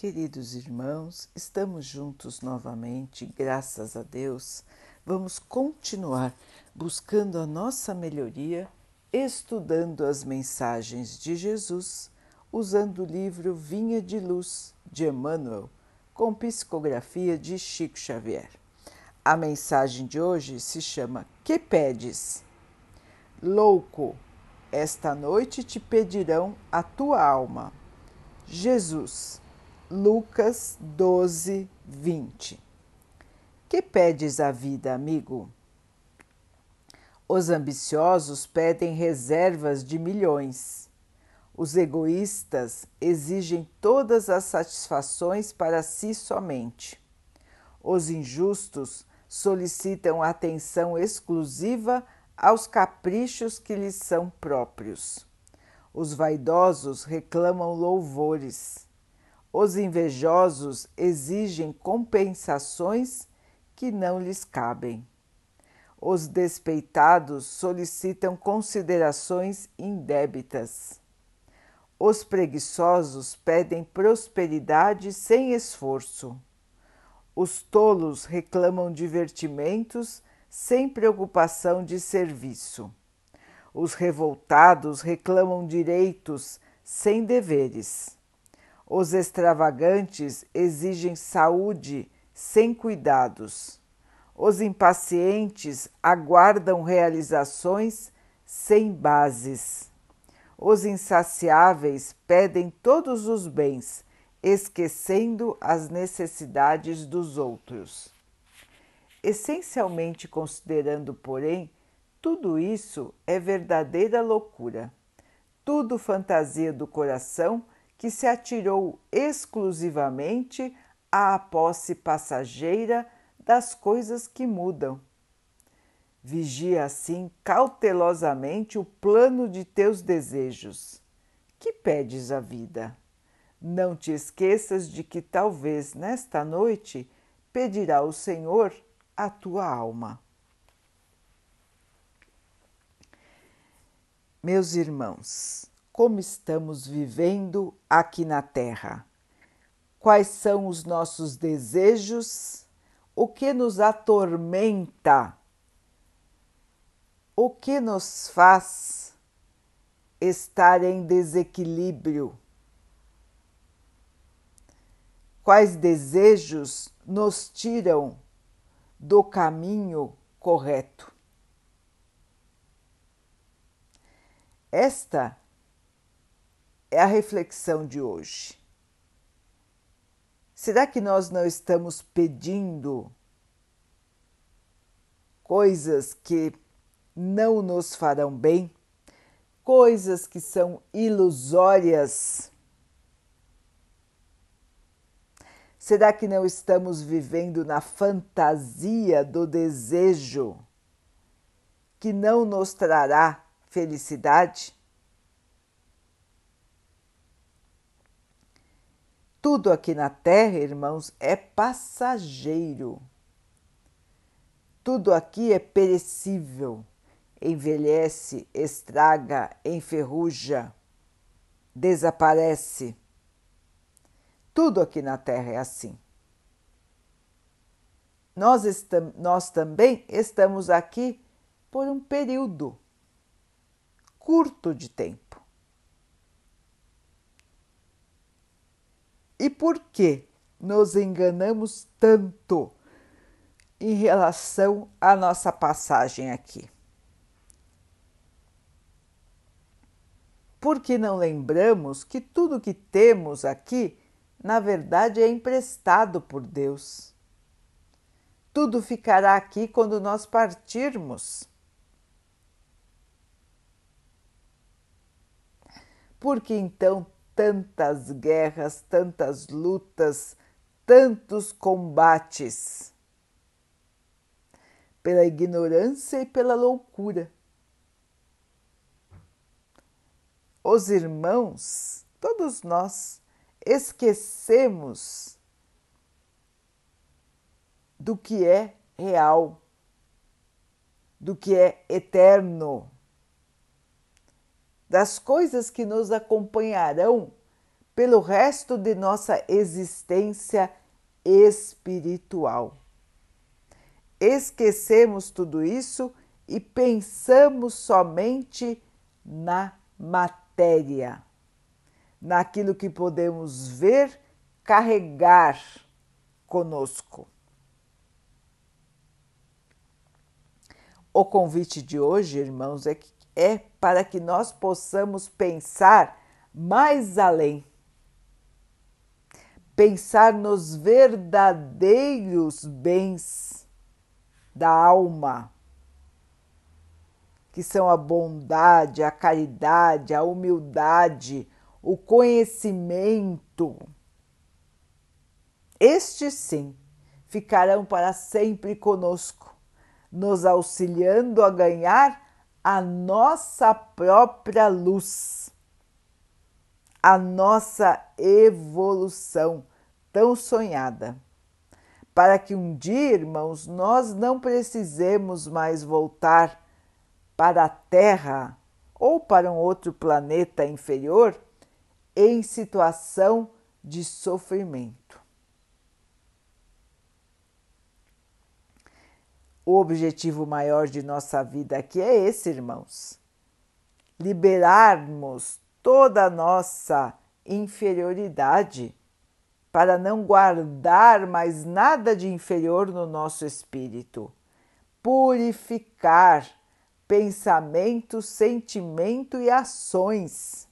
Queridos irmãos, estamos juntos novamente, graças a Deus. Vamos continuar buscando a nossa melhoria, estudando as mensagens de Jesus, usando o livro Vinha de Luz de Emmanuel, com psicografia de Chico Xavier. A mensagem de hoje se chama Que pedes? Louco, esta noite te pedirão a tua alma. Jesus Lucas 12, 20. Que pedes à vida, amigo? Os ambiciosos pedem reservas de milhões. Os egoístas exigem todas as satisfações para si somente. Os injustos solicitam atenção exclusiva aos caprichos que lhes são próprios. Os vaidosos reclamam louvores os invejosos exigem compensações que não lhes cabem. Os despeitados solicitam considerações indébitas. Os preguiçosos pedem prosperidade sem esforço. Os tolos reclamam divertimentos sem preocupação de serviço. Os revoltados reclamam direitos sem deveres. Os extravagantes exigem saúde sem cuidados. Os impacientes aguardam realizações sem bases. Os insaciáveis pedem todos os bens, esquecendo as necessidades dos outros. Essencialmente considerando, porém, tudo isso é verdadeira loucura, tudo fantasia do coração que se atirou exclusivamente à posse passageira das coisas que mudam. Vigia assim cautelosamente o plano de teus desejos. Que pedes à vida? Não te esqueças de que talvez nesta noite pedirá o Senhor a tua alma. Meus irmãos, como estamos vivendo aqui na Terra. Quais são os nossos desejos? O que nos atormenta? O que nos faz estar em desequilíbrio? Quais desejos nos tiram do caminho correto? Esta é a reflexão de hoje. Será que nós não estamos pedindo coisas que não nos farão bem? Coisas que são ilusórias? Será que não estamos vivendo na fantasia do desejo que não nos trará felicidade? Tudo aqui na terra, irmãos, é passageiro. Tudo aqui é perecível, envelhece, estraga, enferruja, desaparece. Tudo aqui na terra é assim. Nós, nós também estamos aqui por um período curto de tempo. E por que nos enganamos tanto em relação à nossa passagem aqui? Porque não lembramos que tudo que temos aqui, na verdade, é emprestado por Deus. Tudo ficará aqui quando nós partirmos. Porque então tantas guerras, tantas lutas, tantos combates pela ignorância e pela loucura. Os irmãos, todos nós, esquecemos do que é real, do que é eterno das coisas que nos acompanharão pelo resto de nossa existência espiritual. Esquecemos tudo isso e pensamos somente na matéria, naquilo que podemos ver, carregar conosco. O convite de hoje, irmãos, é, é para que nós possamos pensar mais além. Pensar nos verdadeiros bens da alma, que são a bondade, a caridade, a humildade, o conhecimento. Estes sim ficarão para sempre conosco, nos auxiliando a ganhar a nossa própria luz a nossa evolução tão sonhada. Para que um dia, irmãos, nós não precisemos mais voltar para a Terra ou para um outro planeta inferior em situação de sofrimento. O objetivo maior de nossa vida aqui é esse, irmãos: liberarmos toda a nossa inferioridade, para não guardar mais nada de inferior no nosso espírito, purificar pensamento, sentimento e ações.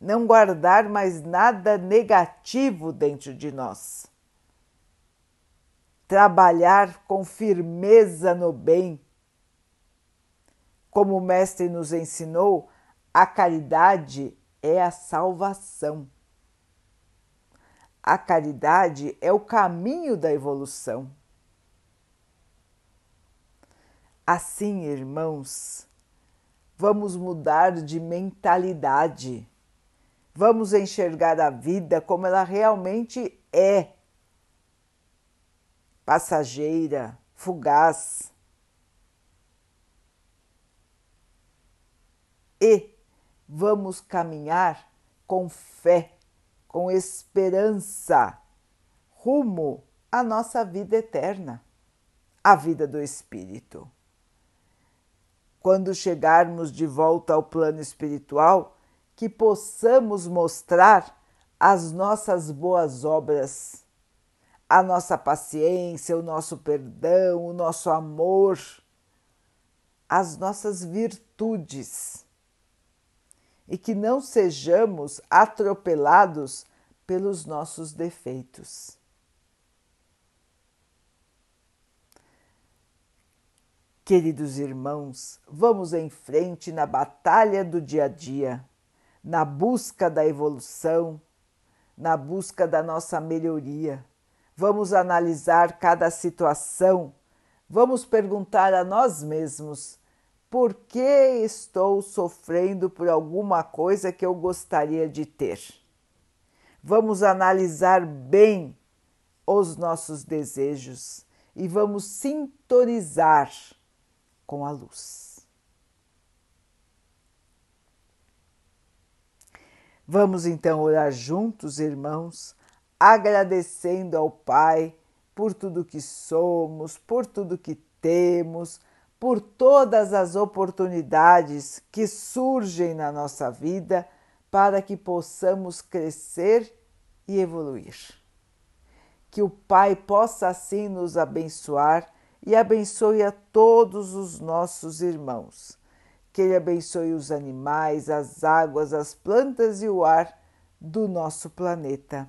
Não guardar mais nada negativo dentro de nós. Trabalhar com firmeza no bem. Como o Mestre nos ensinou, a caridade é a salvação. A caridade é o caminho da evolução. Assim, irmãos, vamos mudar de mentalidade. Vamos enxergar a vida como ela realmente é passageira, fugaz. E vamos caminhar com fé, com esperança, rumo à nossa vida eterna, a vida do Espírito. Quando chegarmos de volta ao plano espiritual, que possamos mostrar as nossas boas obras, a nossa paciência, o nosso perdão, o nosso amor, as nossas virtudes e que não sejamos atropelados pelos nossos defeitos. Queridos irmãos, vamos em frente na batalha do dia a dia, na busca da evolução, na busca da nossa melhoria. Vamos analisar cada situação, vamos perguntar a nós mesmos por que estou sofrendo por alguma coisa que eu gostaria de ter. Vamos analisar bem os nossos desejos e vamos sintonizar com a luz. Vamos então orar juntos, irmãos, agradecendo ao Pai por tudo que somos, por tudo que temos por todas as oportunidades que surgem na nossa vida para que possamos crescer e evoluir. Que o Pai possa assim nos abençoar e abençoe a todos os nossos irmãos. Que Ele abençoe os animais, as águas, as plantas e o ar do nosso planeta.